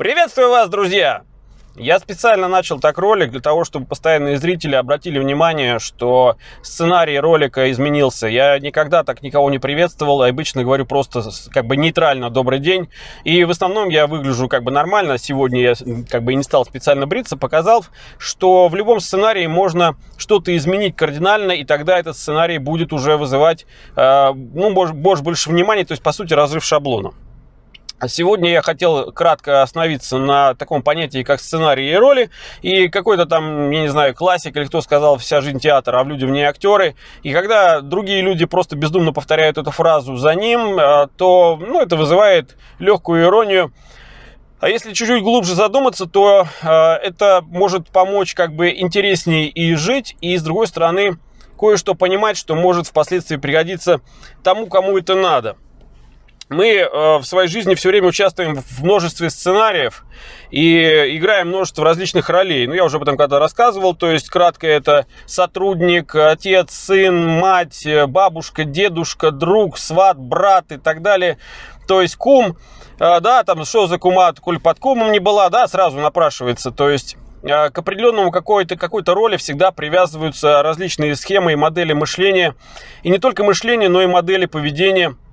Приветствую вас, друзья! Я специально начал так ролик для того, чтобы постоянные зрители обратили внимание, что сценарий ролика изменился. Я никогда так никого не приветствовал, обычно говорю просто как бы нейтрально «добрый день». И в основном я выгляжу как бы нормально. Сегодня я как бы не стал специально бриться, показал, что в любом сценарии можно что-то изменить кардинально, и тогда этот сценарий будет уже вызывать, э, ну, больше, больше внимания, то есть, по сути, разрыв шаблона. А сегодня я хотел кратко остановиться на таком понятии, как сценарий и роли. И какой-то там, я не знаю, классик или кто сказал «вся жизнь театр, а в людях не актеры». И когда другие люди просто бездумно повторяют эту фразу за ним, а, то ну, это вызывает легкую иронию. А если чуть-чуть глубже задуматься, то э, это может помочь как бы интереснее и жить, и с другой стороны кое-что понимать, что может впоследствии пригодиться тому, кому это надо мы э, в своей жизни все время участвуем в множестве сценариев и играем множество различных ролей. Ну, я уже об этом когда рассказывал, то есть кратко это сотрудник, отец, сын, мать, бабушка, дедушка, друг, сват, брат и так далее. То есть кум, э, да, там что за кумат, коль под кумом не была, да, сразу напрашивается. То есть э, к определенному какой-то какой роли всегда привязываются различные схемы и модели мышления. И не только мышления, но и модели поведения –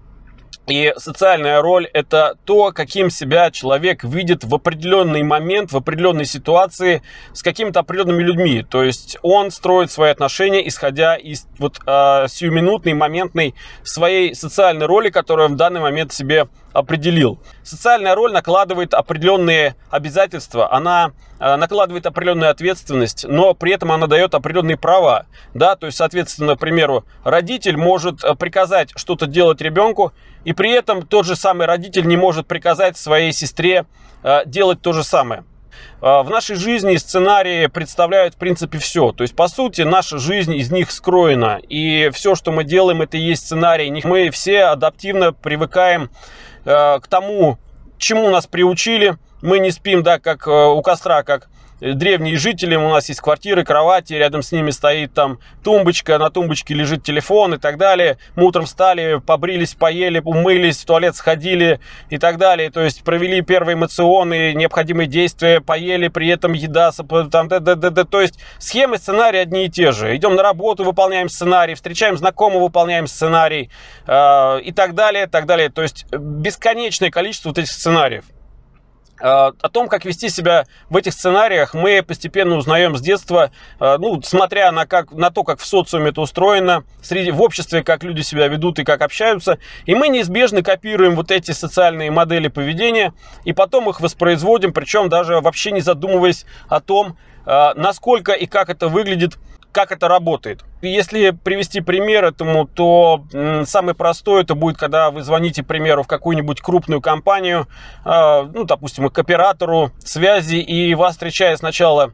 и социальная роль – это то, каким себя человек видит в определенный момент, в определенной ситуации с какими-то определенными людьми. То есть он строит свои отношения, исходя из вот э, сиюминутной, моментной своей социальной роли, которую он в данный момент себе определил. Социальная роль накладывает определенные обязательства, она э, накладывает определенную ответственность, но при этом она дает определенные права. Да? То есть, соответственно, к примеру, родитель может э, приказать что-то делать ребенку, и при этом тот же самый родитель не может приказать своей сестре э, делать то же самое. В нашей жизни сценарии представляют в принципе все. То есть, по сути, наша жизнь из них скроена. И все, что мы делаем, это и есть сценарий. Мы все адаптивно привыкаем к тому, чему нас приучили. Мы не спим, да, как э, у костра, как древние жители, у нас есть квартиры, кровати, рядом с ними стоит там тумбочка, на тумбочке лежит телефон и так далее. Мы утром встали, побрились, поели, умылись, в туалет сходили и так далее. То есть провели первые эмоционные необходимые действия, поели, при этом еда, там, д -д -д -д. то есть схемы, сценарии одни и те же. Идем на работу, выполняем сценарий, встречаем знакомого, выполняем сценарий э, и так далее, так далее. То есть бесконечное количество вот этих сценариев. Э, о том, как вести себя в этих сценариях, мы постепенно узнаем с детства, э, ну, смотря на, как, на то, как в социуме это устроено, среди, в обществе, как люди себя ведут и как общаются. И мы неизбежно копируем вот эти социальные модели поведения, и потом их воспроизводим, причем даже вообще не задумываясь о том, э, насколько и как это выглядит как это работает. Если привести пример этому, то самый простой это будет, когда вы звоните, к примеру, в какую-нибудь крупную компанию, а, ну, допустим, к оператору связи, и вас встречает сначала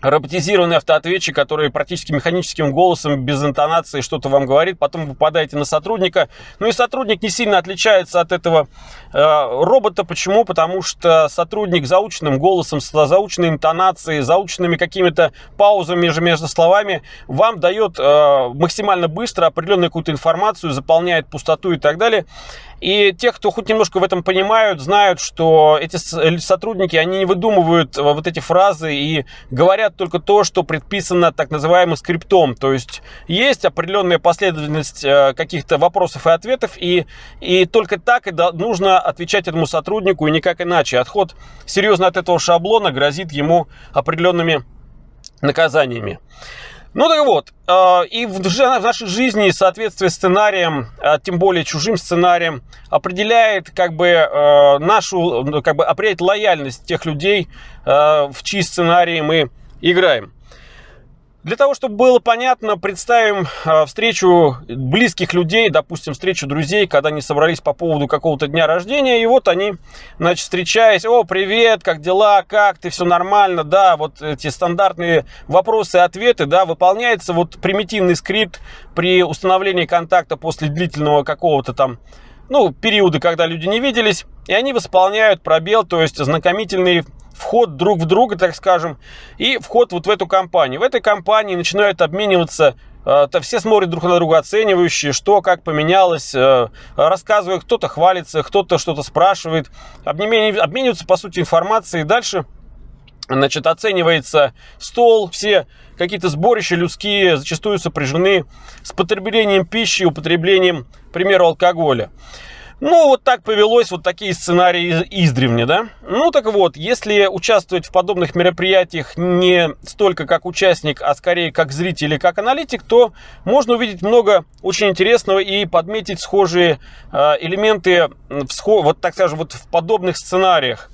роботизированный автоответчик, который практически механическим голосом, без интонации что-то вам говорит, потом вы попадаете на сотрудника. Ну и сотрудник не сильно отличается от этого э, робота. Почему? Потому что сотрудник заученным голосом, с заученной интонацией, заученными какими-то паузами между, между словами вам дает э, максимально быстро определенную какую-то информацию, заполняет пустоту и так далее. И те, кто хоть немножко в этом понимают, знают, что эти сотрудники, они не выдумывают э, вот эти фразы и говорят только то, что предписано так называемым скриптом. То есть есть определенная последовательность э, каких-то вопросов и ответов, и, и только так и нужно отвечать этому сотруднику, и никак иначе. Отход серьезно от этого шаблона грозит ему определенными наказаниями. Ну так вот, э, и в нашей жизни соответствие сценариям, а тем более чужим сценариям, определяет как бы э, нашу, ну, как бы определяет лояльность тех людей, э, в чьи сценарии мы играем. Для того, чтобы было понятно, представим а, встречу близких людей, допустим, встречу друзей, когда они собрались по поводу какого-то дня рождения, и вот они, значит, встречаясь, о, привет, как дела, как ты, все нормально, да, вот эти стандартные вопросы и ответы, да, выполняется вот примитивный скрипт при установлении контакта после длительного какого-то там ну, периоды, когда люди не виделись, и они восполняют пробел, то есть знакомительный вход друг в друга, так скажем, и вход вот в эту компанию. В этой компании начинают обмениваться то все смотрят друг на друга оценивающие, что, как поменялось, рассказывают, кто-то хвалится, кто-то что-то спрашивает, обмениваются, по сути, информацией. Дальше Значит, оценивается стол, все какие-то сборища людские зачастую сопряжены с потреблением пищи, употреблением, к примеру, алкоголя. Ну, вот так повелось, вот такие сценарии издревне, да? Ну, так вот, если участвовать в подобных мероприятиях не столько как участник, а скорее как зритель или как аналитик, то можно увидеть много очень интересного и подметить схожие э, элементы, в, вот так скажем, вот в подобных сценариях.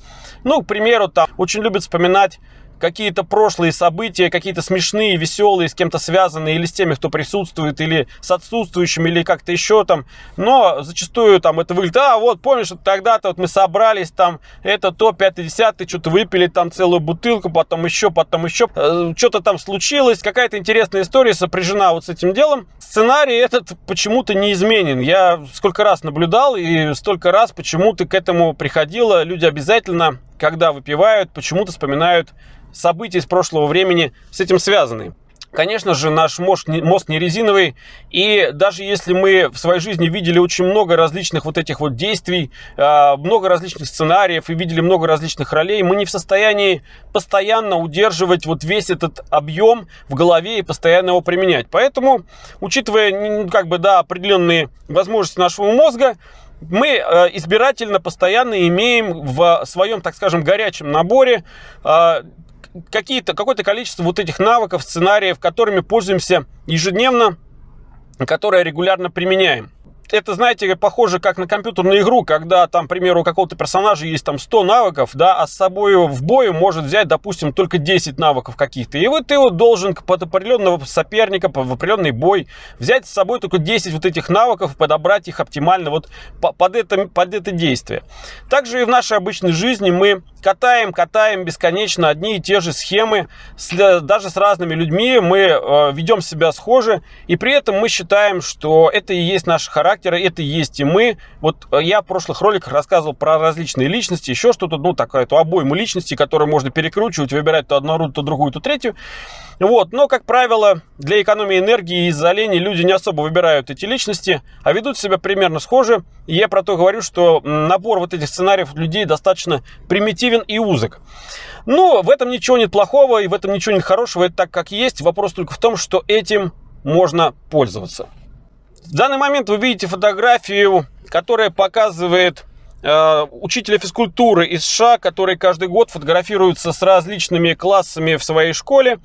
Ну, к примеру, там очень любят вспоминать какие-то прошлые события, какие-то смешные, веселые, с кем-то связанные, или с теми, кто присутствует, или с отсутствующими, или как-то еще там. Но зачастую там это выглядит, а вот помнишь, вот тогда-то вот мы собрались там, это то, 50 что-то выпили там целую бутылку, потом еще, потом еще, э, что-то там случилось, какая-то интересная история сопряжена вот с этим делом. Сценарий этот почему-то не изменен. Я сколько раз наблюдал и столько раз почему-то к этому приходило. Люди обязательно, когда выпивают, почему-то вспоминают события из прошлого времени с этим связаны. Конечно же, наш мозг не, мозг не резиновый, и даже если мы в своей жизни видели очень много различных вот этих вот действий, а, много различных сценариев и видели много различных ролей, мы не в состоянии постоянно удерживать вот весь этот объем в голове и постоянно его применять. Поэтому, учитывая как бы, да, определенные возможности нашего мозга, мы э, избирательно постоянно имеем в своем, так скажем, горячем наборе а, какие-то, какое-то количество вот этих навыков, сценариев, которыми пользуемся ежедневно, которые регулярно применяем это, знаете, похоже как на компьютерную игру, когда там, к примеру, у какого-то персонажа есть там 100 навыков, да, а с собой в бою может взять, допустим, только 10 навыков каких-то. И вот ты вот должен под определенного соперника, в определенный бой взять с собой только 10 вот этих навыков, подобрать их оптимально вот под это, под это действие. Также и в нашей обычной жизни мы катаем, катаем бесконечно одни и те же схемы, с, даже с разными людьми мы э, ведем себя схоже, и при этом мы считаем, что это и есть наш характер, это и есть и мы. Вот э, я в прошлых роликах рассказывал про различные личности, еще что-то, ну, такая, эту обойму личности, которую можно перекручивать, выбирать то одну, то другую, то третью. Вот. Но, как правило, для экономии энергии из-за лени люди не особо выбирают эти личности, а ведут себя примерно схоже. И я про то говорю, что набор вот этих сценариев людей достаточно примитивен и узок. Но в этом ничего нет плохого и в этом ничего нет хорошего. Это так, как есть. Вопрос только в том, что этим можно пользоваться. В данный момент вы видите фотографию, которая показывает Э, учителя физкультуры из США, который каждый год фотографируется с различными классами в своей школе.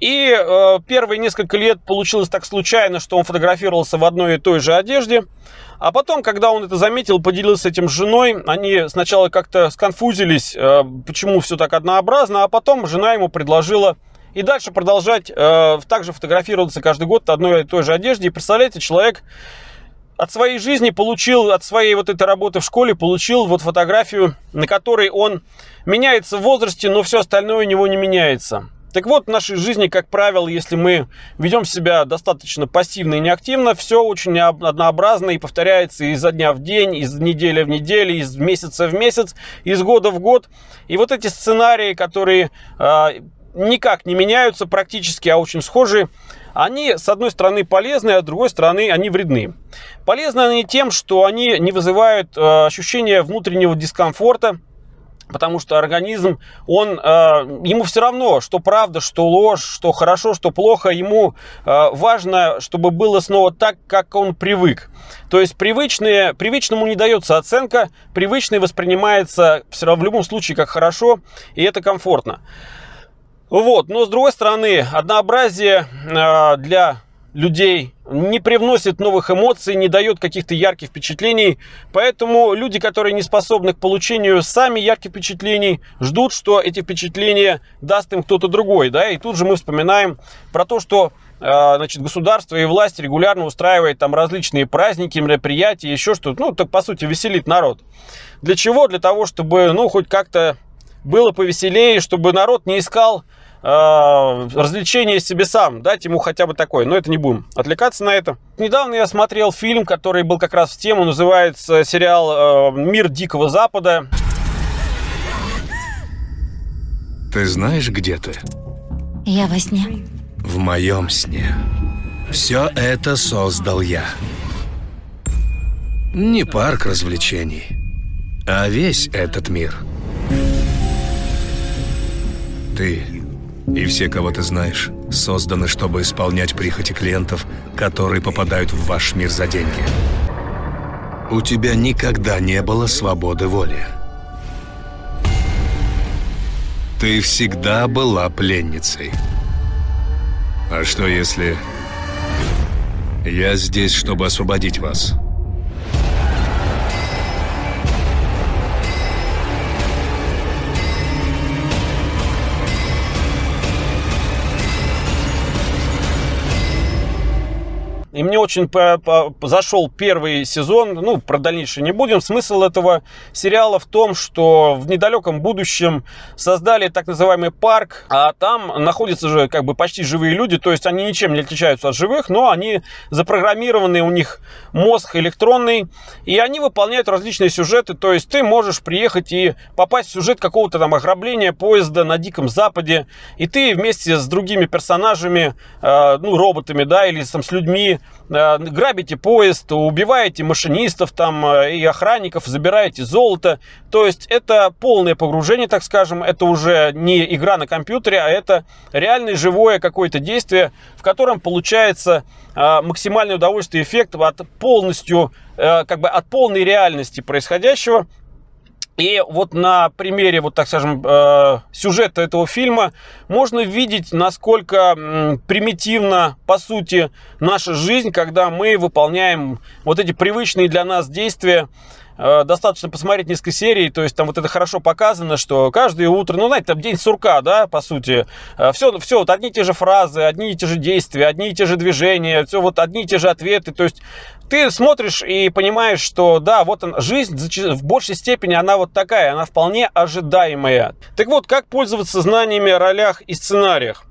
И э, первые несколько лет получилось так случайно, что он фотографировался в одной и той же одежде. А потом, когда он это заметил, поделился этим с женой, они сначала как-то сконфузились, э, почему все так однообразно, а потом жена ему предложила и дальше продолжать э, также фотографироваться каждый год в одной и той же одежде. И представляете, человек от своей жизни получил, от своей вот этой работы в школе получил вот фотографию, на которой он меняется в возрасте, но все остальное у него не меняется. Так вот, в нашей жизни, как правило, если мы ведем себя достаточно пассивно и неактивно, все очень однообразно и повторяется изо дня в день, из недели в неделю, из месяца в месяц, из года в год. И вот эти сценарии, которые э, никак не меняются практически, а очень схожие, они, с одной стороны, полезны, а с другой стороны, они вредны. Полезны они тем, что они не вызывают э, ощущения внутреннего дискомфорта, потому что организм, он, э, ему все равно, что правда, что ложь, что хорошо, что плохо, ему э, важно, чтобы было снова так, как он привык. То есть привычные, привычному не дается оценка, привычный воспринимается все равно в любом случае как хорошо, и это комфортно. Вот, но с другой стороны, однообразие э, для людей не привносит новых эмоций, не дает каких-то ярких впечатлений. Поэтому люди, которые не способны к получению сами ярких впечатлений, ждут, что эти впечатления даст им кто-то другой. Да? И тут же мы вспоминаем про то, что э, значит, государство и власть регулярно устраивает там различные праздники, мероприятия, еще что-то. Ну, так по сути веселит народ. Для чего? Для того, чтобы, ну, хоть как-то было повеселее, чтобы народ не искал развлечение себе сам, дать ему хотя бы такое. Но это не будем отвлекаться на это. Недавно я смотрел фильм, который был как раз в тему, называется сериал э, «Мир Дикого Запада». Ты знаешь, где ты? Я во сне. В моем сне. Все это создал я. Не парк развлечений, а весь этот мир. Ты и все, кого ты знаешь, созданы, чтобы исполнять прихоти клиентов, которые попадают в ваш мир за деньги. У тебя никогда не было свободы воли. Ты всегда была пленницей. А что если... Я здесь, чтобы освободить вас? И мне очень по -по зашел первый сезон, ну, про дальнейшее не будем. Смысл этого сериала в том, что в недалеком будущем создали так называемый парк, а там находятся же как бы почти живые люди, то есть они ничем не отличаются от живых, но они запрограммированы, у них мозг электронный, и они выполняют различные сюжеты, то есть ты можешь приехать и попасть в сюжет какого-то там ограбления поезда на Диком Западе, и ты вместе с другими персонажами, э, ну, роботами, да, или там с людьми, грабите поезд, убиваете машинистов там э, и охранников, забираете золото. То есть это полное погружение, так скажем. Это уже не игра на компьютере, а это реальное живое какое-то действие, в котором получается э, максимальное удовольствие, эффект от полностью, как бы от полной реальности происходящего. И вот на примере, вот так скажем, э, сюжета этого фильма можно видеть, насколько примитивна, по сути, наша жизнь, когда мы выполняем вот эти привычные для нас действия, достаточно посмотреть несколько серий, то есть там вот это хорошо показано, что каждое утро, ну, знаете, там день сурка, да, по сути, все, э, все вот одни и те же фразы, одни и те же действия, одни и те же движения, все вот одни и те же ответы, то есть ты смотришь и понимаешь, что да, вот он, жизнь в большей степени она вот такая, она вполне ожидаемая. Так вот, как пользоваться знаниями о ролях и сценариях?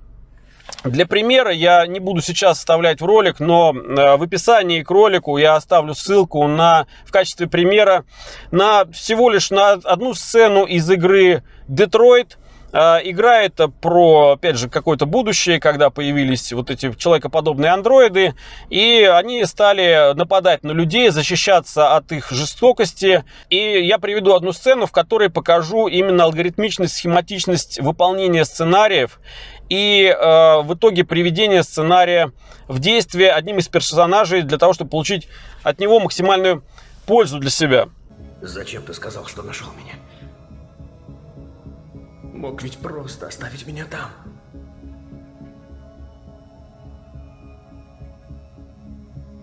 Для примера я не буду сейчас вставлять в ролик, но э, в описании к ролику я оставлю ссылку на, в качестве примера на всего лишь на одну сцену из игры Детройт. Игра это про, опять же, какое-то будущее, когда появились вот эти человекоподобные андроиды, и они стали нападать на людей, защищаться от их жестокости. И я приведу одну сцену, в которой покажу именно алгоритмичность, схематичность выполнения сценариев и э, в итоге приведение сценария в действие одним из персонажей для того, чтобы получить от него максимальную пользу для себя. Зачем ты сказал, что нашел меня? Мог ведь просто оставить меня там.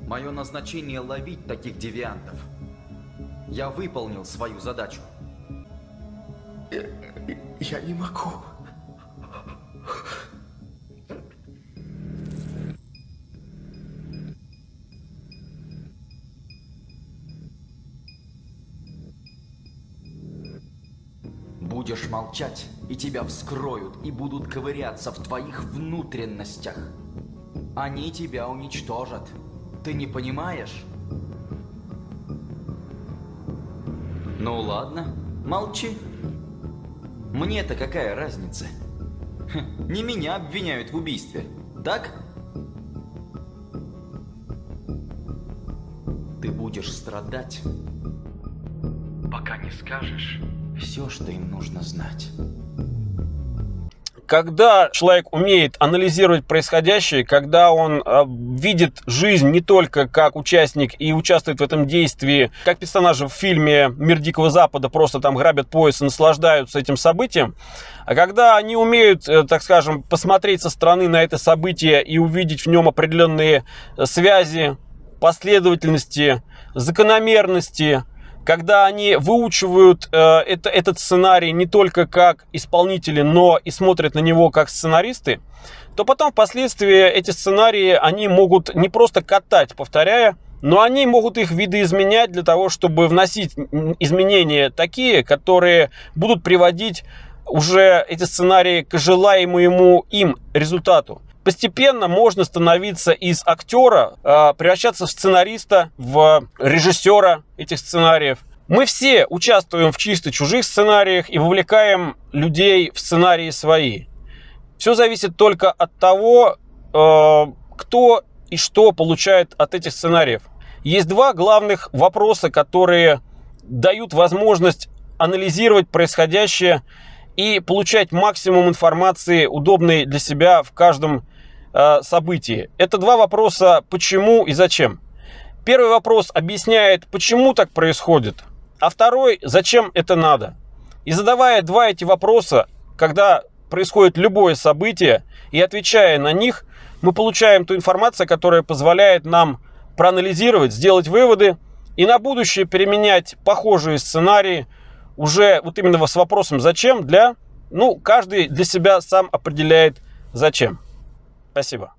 Мое назначение ловить таких девиантов. Я выполнил свою задачу. Я, я не могу. Будешь молчать, и тебя вскроют, и будут ковыряться в твоих внутренностях. Они тебя уничтожат. Ты не понимаешь? Ну ладно, молчи. Мне-то какая разница? Не меня обвиняют в убийстве, так? Ты будешь страдать, пока не скажешь все, что им нужно знать когда человек умеет анализировать происходящее, когда он э, видит жизнь не только как участник и участвует в этом действии, как персонажи в фильме «Мир Дикого Запада» просто там грабят пояс и наслаждаются этим событием, а когда они умеют, э, так скажем, посмотреть со стороны на это событие и увидеть в нем определенные э, связи, последовательности, закономерности, когда они выучивают э, это, этот сценарий не только как исполнители, но и смотрят на него как сценаристы, то потом впоследствии эти сценарии они могут не просто катать, повторяя, но они могут их видоизменять для того, чтобы вносить изменения такие, которые будут приводить уже эти сценарии к желаемому им результату постепенно можно становиться из актера, а, превращаться в сценариста, в режиссера этих сценариев. Мы все участвуем в чисто чужих сценариях и вовлекаем людей в сценарии свои. Все зависит только от того, а, кто и что получают от этих сценариев. Есть два главных вопроса, которые дают возможность анализировать происходящее и получать максимум информации, удобной для себя в каждом э, событии. Это два вопроса «почему» и «зачем». Первый вопрос объясняет, почему так происходит, а второй «зачем это надо?». И задавая два эти вопроса, когда происходит любое событие, и отвечая на них, мы получаем ту информацию, которая позволяет нам проанализировать, сделать выводы и на будущее переменять похожие сценарии уже вот именно с вопросом «зачем?» для, ну, каждый для себя сам определяет «зачем». Спасибо.